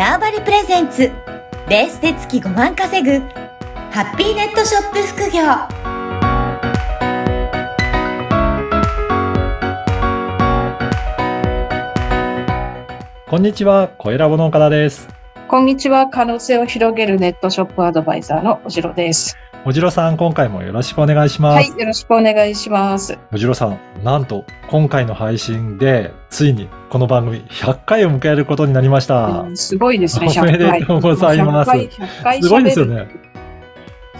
ターバリプレゼンツベースで月5万稼ぐハッピーネットショップ副業こんにちは、小ラボの岡田です。こんにちは。可能性を広げるネットショップアドバイザーのおじろです。おじろさん、今回もよろしくお願いします。はい。よろしくお願いします。おじろさん、なんと、今回の配信で、ついにこの番組100回を迎えることになりました。うんすごいですね。おめでとうございます100回、100回すごいですよ。ね。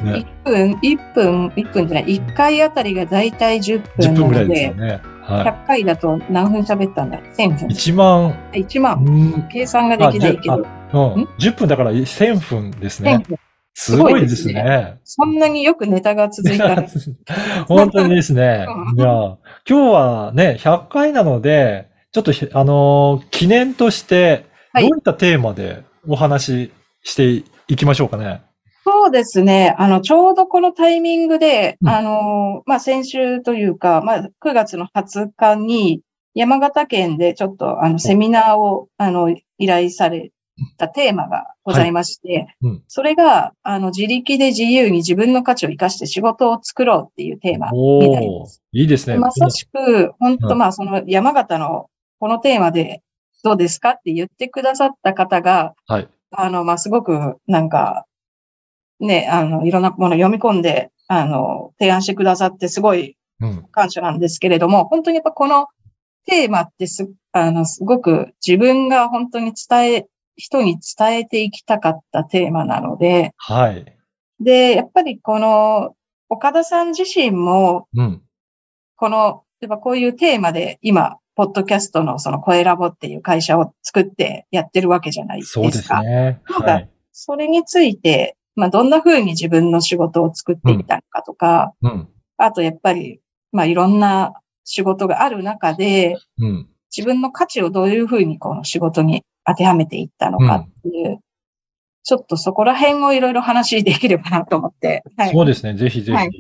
ね、1分、1分、1分じゃない、1回あたりがだいたい10 10分分ぐらないので、ですよね。は100回だと何分喋ったんだ ?1000 い。分。1万、1万。うん、計算ができないけど、うん、10分だから1000分です1000ね。分。すごいですすごいでね。そんなによくネタが続いたね。本当にですね。うんいや、今日はね、100回なので、ちょっとひ、あのー記念として、はいどういったテーマでお話ししていきましょうかね。そうですね。あの、ちょうどこのタイミングで、うんあの、まあ、先週というか、まあ、9月の20日に、山形県でちょっと、あの、セミナーを、あの、依頼されたテーマがございまして、うんそれが、あの、自力で自由に自分の価値を生かして仕事を作ろうっていうテーマおになりまーす。いいですね。まさしく、本当うんまあ、その山形のこのテーマでどうですかって言ってくださった方が、はい。あの、まあ、すごく、なんか、ね、あの、いろんなものを読み込んで、あの、提案してくださって、すごいうん。感謝なんですけれども、本当にやっぱこのテーマってす、あの、すごく自分が本当に伝え、人に伝えていきたかったテーマなので、はい。で、やっぱりこの、岡田さん自身も、うん。この、やっぱこういうテーマで今、ポッドキャストのその声ラボっていう会社を作ってやってるわけじゃないですか。そうですね。なんかはい。それについて、まあ、どんな風に自分の仕事を作っていったのかとか、うん。あとやっぱり、まあ、いろんな仕事がある中で、うん。自分の価値をどういう風にこの仕事に当てはめていったのかっていう、ちょっとそこら辺をいろいろ話できればなと思って。はい。そうですね。ぜひぜひ。はい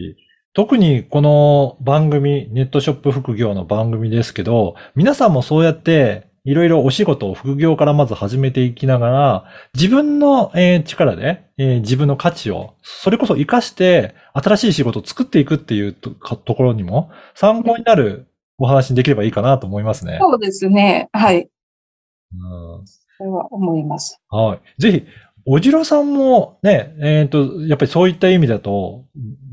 特にこの番組、ネットショップ副業の番組ですけど、皆さんもそうやっていろいろお仕事を副業からまず始めていきながら、自分の、えー力で、えー自分の価値を、それこそ活かして新しい仕事を作っていくっていうところにも参考になるお話にできればいいかなと思いますね。そうですね。はい。うんそれは思います。はい。ぜひ、おじろさんもね、えっ、と、やっぱりそういった意味だと、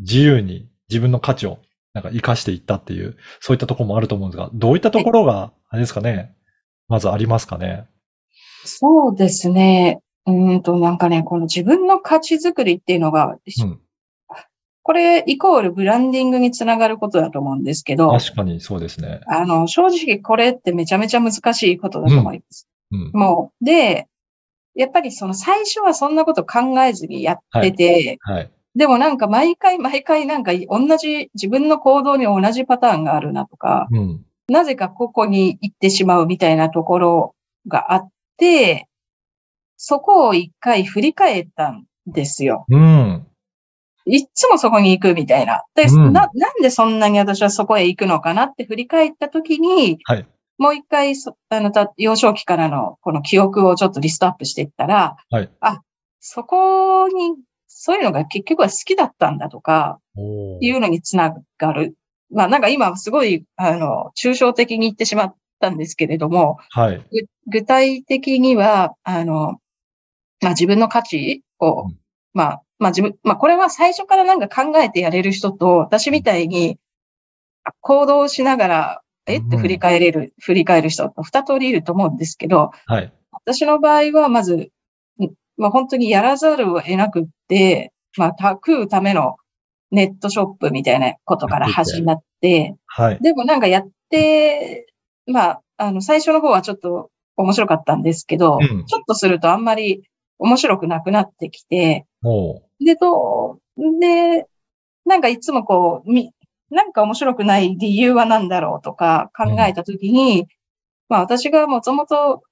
自由に自分の価値をなんか活かしていったっていう、そういったところもあると思うんですが、どういったところが、あれですかね、まずありますかね？そうですね。うーんと、なんかね、この自分の価値づくりっていうのが、うん。これイコールブランディングにつながることだと思うんですけど、確かにそうですね。あの、正直これってめちゃめちゃ難しいことだと思います。うん。もう、で、やっぱりその最初はそんなこと考えずにやってて、はい。でもなんか毎回毎回なんか同じ、自分の行動に同じパターンがあるなとか、うん。なぜかここに行ってしまうみたいなところがあって、そこを一回振り返ったんですよ。うん。いっつもそこに行くみたいな。で、うんな、なんでそんなに私はそこへ行くのかなって振り返ったときに、はい。もう一回そ、あの、た幼少期からのこの記憶をちょっとリストアップしていったら、はい。あ、そこに、そういうのが結局は好きだったんだとか、いうのにつながる。まあなんか今すごい、あの、抽象的に言ってしまったんですけれども、はい。ぐ具体的には、あの、まあ自分の価値を、うんまあ、まあ自分、まあこれは最初からなんか考えてやれる人と、私みたいに行動しながら、え？ってうん。振り返れる、振り返る人と二通りいると思うんですけど、はい。私の場合はまず、んまあ本当にやらざるを得なくって、まあ、た食うためのネットショップみたいなことから始まって、はい。でもなんかやって、まあ、あの、最初の方はちょっと面白かったんですけど、うん。ちょっとするとあんまり面白くなくなってきて、で、どう、で、なんかいつもこう、み、なんか面白くない理由は何だろうとか考えたときに、まあ私がもともと、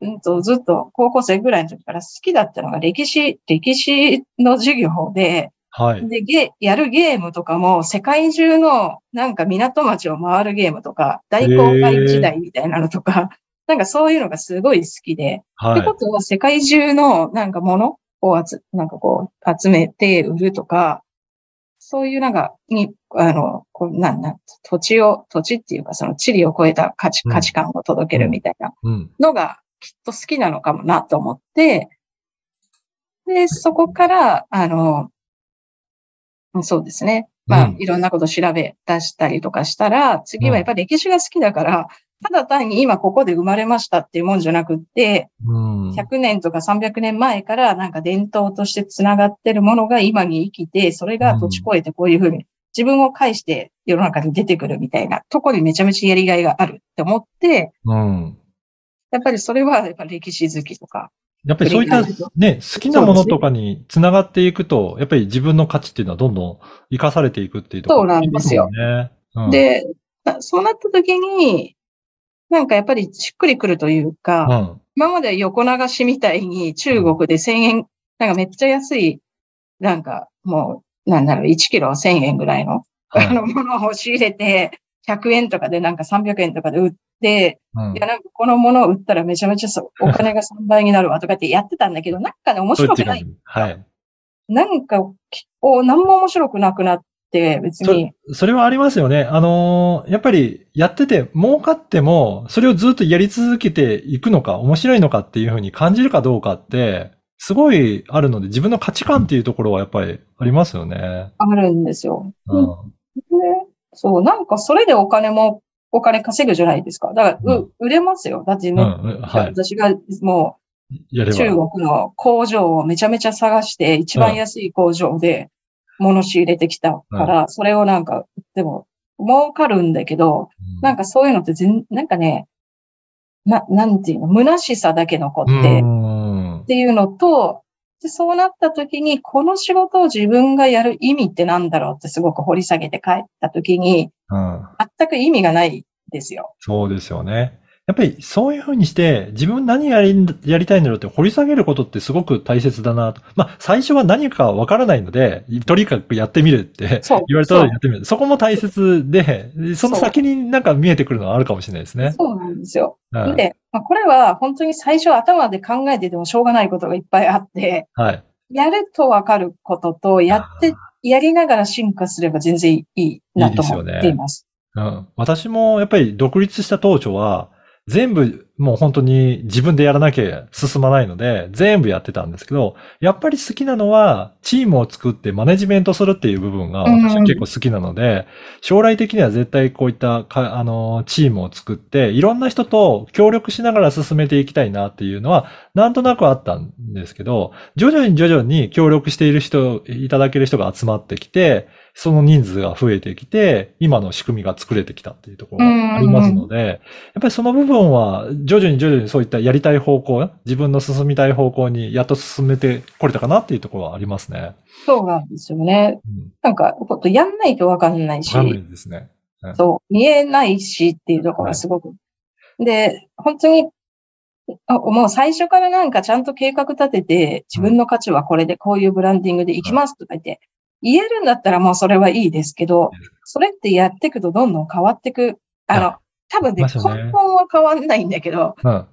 うんと、ずっと高校生ぐらいの時から好きだったのが歴史、歴史の授業で、はい。で、ゲ、やるゲームとかも、世界中の、なんか港町を回るゲームとか、大航海時代みたいなのとか、なんかそういうのがすごい好きで、はいってこ。とは世界中のなんかものを集、なんかこう集めて売るとか、そういうなんか、に、あの、こうなんなん、土地を、土地っていうかその地理を超えた価値、うん価値観を届けるみたいなうん。のがきっと好きなのかもなと思って、で、そこから、あの、そうですね。まあ、うんいろんなこと調べ出したりとかしたら、次はやっぱり歴史が好きだから、ただ単に今ここで生まれましたっていうもんじゃなくって、うん。100年とか300年前からなんか伝統として繋がってるものが今に生きて、それが土地越えてこういうふうに自分を介して世の中に出てくるみたいなとこにめちゃめちゃやりがいがあるって思って、うん。やっぱりそれはやっぱ歴史好きとか。やっぱりそういったね、好きなものとかに繋がっていくと、やっぱり自分の価値っていうのはどんどん活かされていくっていうところそうなんですよね。うん、で、なそうなった時に、なんかやっぱりしっくりくるというか、うん。今までは横流しみたいに中国で1000円、なんかめっちゃ安い、なんかもう、なんだろう、1キロ1000円ぐらいの、はいあのものを仕入れて、100円とかでなんか300円とかで売って、うんいやなんかこのものを売ったらめちゃめちゃそうお金が3倍になるわとかってやってたんだけど、なんかね、面白くない。はい。なんか、こう、何も面白くなくなって、別に。それはありますよね。あのーやっぱりやってて儲かっても、それをずっとやり続けていくのか、面白いのかっていうふうに感じるかどうかって、すごいあるので、自分の価値観っていうところはやっぱりありますよね。あるんですよ。うん。ねそう、なんかそれでお金も、お金稼ぐじゃないですか。だから、う、売れますよ。だってね、うん、うんはい。私がもう。中国の工場をめちゃめちゃ探して、一番安い工場で物仕入れてきたから、それをなんか、でも、儲かるんだけど、うんなんかそういうのって全、なんかね、な、なんていうの、虚しさだけ残って、うんっていうのと、でそうなった時に、この仕事を自分がやる意味ってなんだろうってすごく掘り下げて帰った時に、うん。全く意味がないですよ。そうですよね。やっぱりそういうふうにして、自分何やり、やりたいんだろうって掘り下げることってすごく大切だなと。まあ、最初は何かわからないので、とにかくやってみるってそう言われたらやってみる。そこも大切で、その先になんか見えてくるのはあるかもしれないですね。そうなんですよ。はい。で、まあ、これは本当に最初頭で考えててもしょうがないことがいっぱいあって、はい。やるとわかることと、やって、やりながら進化すれば全然いいなと思っています。うん。私もやっぱり独立した当初は、全部もう本当に自分でやらなきゃ進まないので、全部やってたんですけど、やっぱり好きなのは、チームを作ってマネジメントするっていう部分がうん。私は結構好きなので、将来的には絶対こういったか、あの、チームを作って、いろんな人と協力しながら進めていきたいなっていうのは、なんとなくあったんですけど、徐々に徐々に協力している人、いただける人が集まってきて、その人数が増えてきて、今の仕組みが作れてきたっていうところがありますので、やっぱりその部分は徐々に徐々にそういったやりたい方向、自分の進みたい方向にやっと進めてこれたかなっていうところはありますね。そうなんですよね。うん。なんか、ほんとやんないとわかんないし、わかんないですね。そう、見えないしっていうところがすごく。で、本当に、あもう最初からなんかちゃんと計画立てて、自分の価値はこれでこういうブランディングでいきますとか言って、言えるんだったらもうそれはいいですけど、それってやっていくとどんどん変わっていく。あの、多分ね、根本は変わんないんだけど、うん。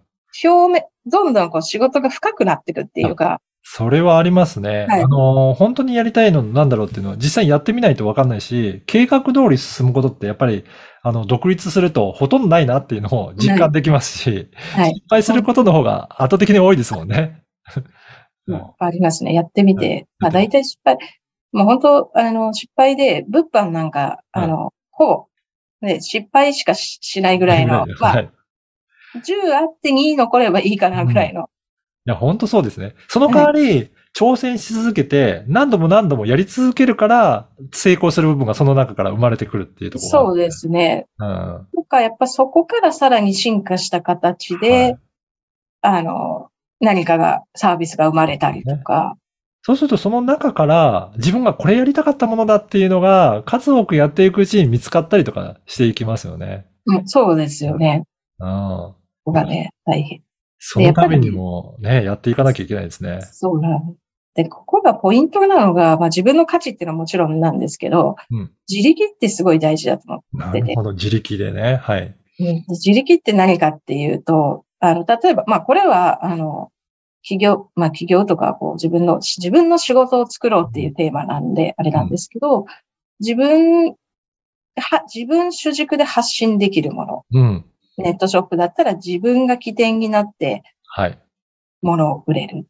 表面、どんどんこう仕事が深くなっていくっていうか、それはありますね。はいあの、本当にやりたいのなんだろうっていうのは実際やってみないとわかんないし、計画通り進むことってやっぱり、あの、独立するとほとんどないなっていうのを実感できますし、はい。失敗することの方が圧倒的に多いですもんね。うんありますね。やってみはて。まあ大体失敗。もう本当、あの、失敗で、物販なんか、あの、ほぼ、ね、失敗しかししないぐらいの、まあ、はい。10あって2残ればいいかなぐらいの。いや、本当そうですね。その代わり、挑戦し続けて、何度も何度もやり続けるから、成功する部分がその中から生まれてくるっていうところがあるそうですね。うん。とか、やっぱそこからさらに進化した形で、はいあの、何かが、サービスが生まれたりとか、そうするとその中から自分がこれやりたかったものだっていうのが数多くやっていくうちに見つかったりとかしていきますよね。うん、そうですよね。うん。ここがね、大変。そのためにもね、やっていかなきゃいけないですね。そうなの。で、ここがポイントなのが、まあ自分の価値っていうのはもちろんなんですけど、うん自力ってすごい大事だと思なってて。るほど。自力でね。はい。うんで自力って何かっていうと、あの、例えば、まあ、これは、あの、企業、まあ、企業とか、こう、自分の、自分の仕事を作ろうっていうテーマなんで、あれなんですけど、自分、は、自分主軸で発信できるもの。うん。ネットショップだったら自分が起点になってはい。物を売れる。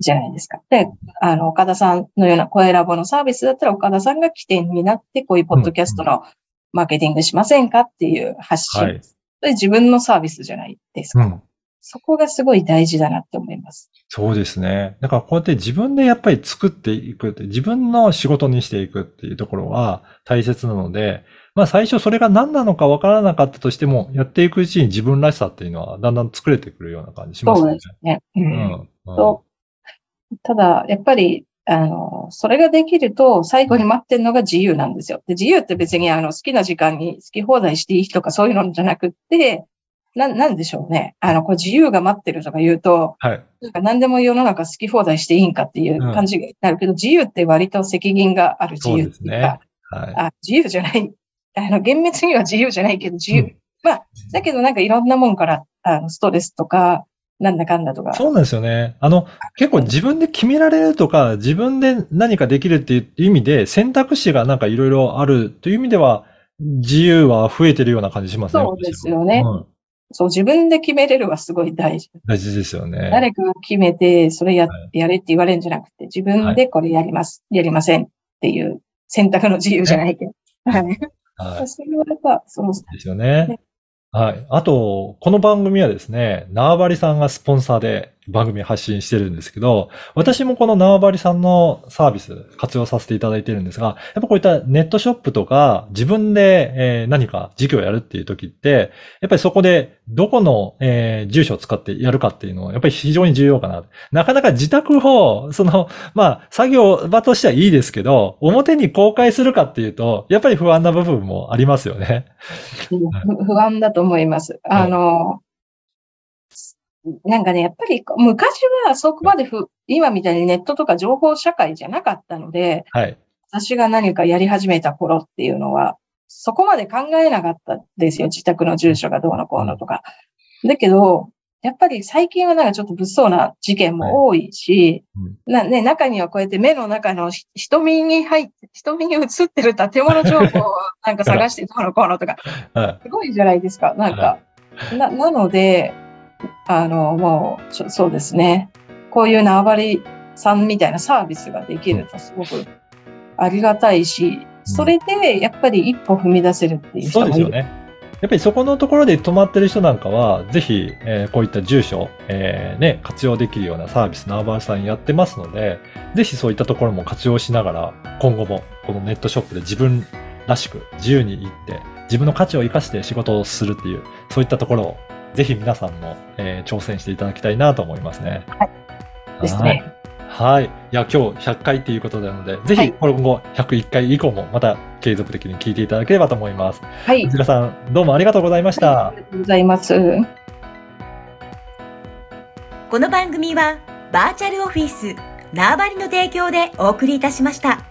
じゃないですか。で、あの、岡田さんのような声ラボのサービスだったら、岡田さんが起点になって、こういうポッドキャストのマーケティングしませんかっていう発信。はいそれ自分のサービスじゃないですか。うん。そこがすごい大事だなって思います。そうですね。だからこうやって自分でやっぱり作っていくって、自分の仕事にしていくっていうところは大切なので、まあ最初それが何なのかわからなかったとしても、やっていくうちに自分らしさっていうのはだんだん作れてくるような感じしますねそうで。すね。う。うんん。うんとただ、やっぱり、あの、それができると、最後に待ってるのが自由なんですよ。で、自由って別に、あの、好きな時間に好き放題していいとかそういうのじゃなくって、な、なんでしょうね。あの、こう自由が待ってるとか言うと、はい。なんか何でも世の中好き放題していいんかっていう感じになるけど、自由って割と責任がある自由っていうそうですか、はい。あ、自由じゃない。あの、厳密には自由じゃないけど、自由。うんまあ、だけどなんかいろんなもんから、あの、ストレスとか、なんだかんだとか。そうなんですよね。あの、結構自分で決められるとか、自分で何かできるっていう意味で、選択肢がなんかいろいろあるという意味では、自由は増えてるような感じしますね。そうですよねうんそう、自分で決めれるはすごい大事。大事ですよね。誰かが決めて、それや、はいやれって言われるんじゃなくて、自分でこれやります、やりませんっていう選択の自由じゃないけど。はい。はい。それはやっぱ、その、ですよねね。はい。あと、この番組はですね、縄張りさんがスポンサーで番組発信してるんですけど、私もこの縄張りさんのサービス活用させていただいてるんですが、やっぱこういったネットショップとか自分で、え何か事業をやるっていう時って、やっぱりそこでどこの、え住所を使ってやるかっていうのはやっぱり非常に重要かな。なかなか自宅を、その、まあ、作業場としてはいいですけど、表に公開するかっていうと、やっぱり不安な部分もありますよね。不不安だと思います。あの、なんかね、やっぱり昔はそこまでふ、今みたいにネットとか情報社会じゃなかったので、はい。私が何かやり始めた頃っていうのは、そこまで考えなかったですよ。自宅の住所がどうのこうのとか。だけど、やっぱり最近はなんかちょっと物騒な事件も多いし、うんなね、中にはこうやって目の中のひ瞳に入って、瞳に映ってる建物情報をなんか探してどうのこうのとか、はい。すごいじゃないですか。なんか、な、なので、あの、もう、そうですね。こういう縄張りさんみたいなサービスができるとすごくありがたいし、それでやっぱり一歩踏み出せるっていう人もいる。そうですよね。やっぱりそこのところで止まってる人なんかは、ぜひ、えーこういった住所、えーね、活用できるようなサービス、ナーバーさんやってますので、ぜひそういったところも活用しながら、今後もこのネットショップで自分らしく自由に行って、自分の価値を生かして仕事をするっていう、そういったところを、ぜひ皆さんも、えー挑戦していただきたいなと思いますね。ですね。はい。いや、今日100回っていうことなので、ぜひはい今後101回以降もまた継続的に聞いていただければと思います。はい。藤田さん、どうもありがとうございました。ありがとうございます。この番組はバーチャルオフィス縄張りの提供でお送りいたしました。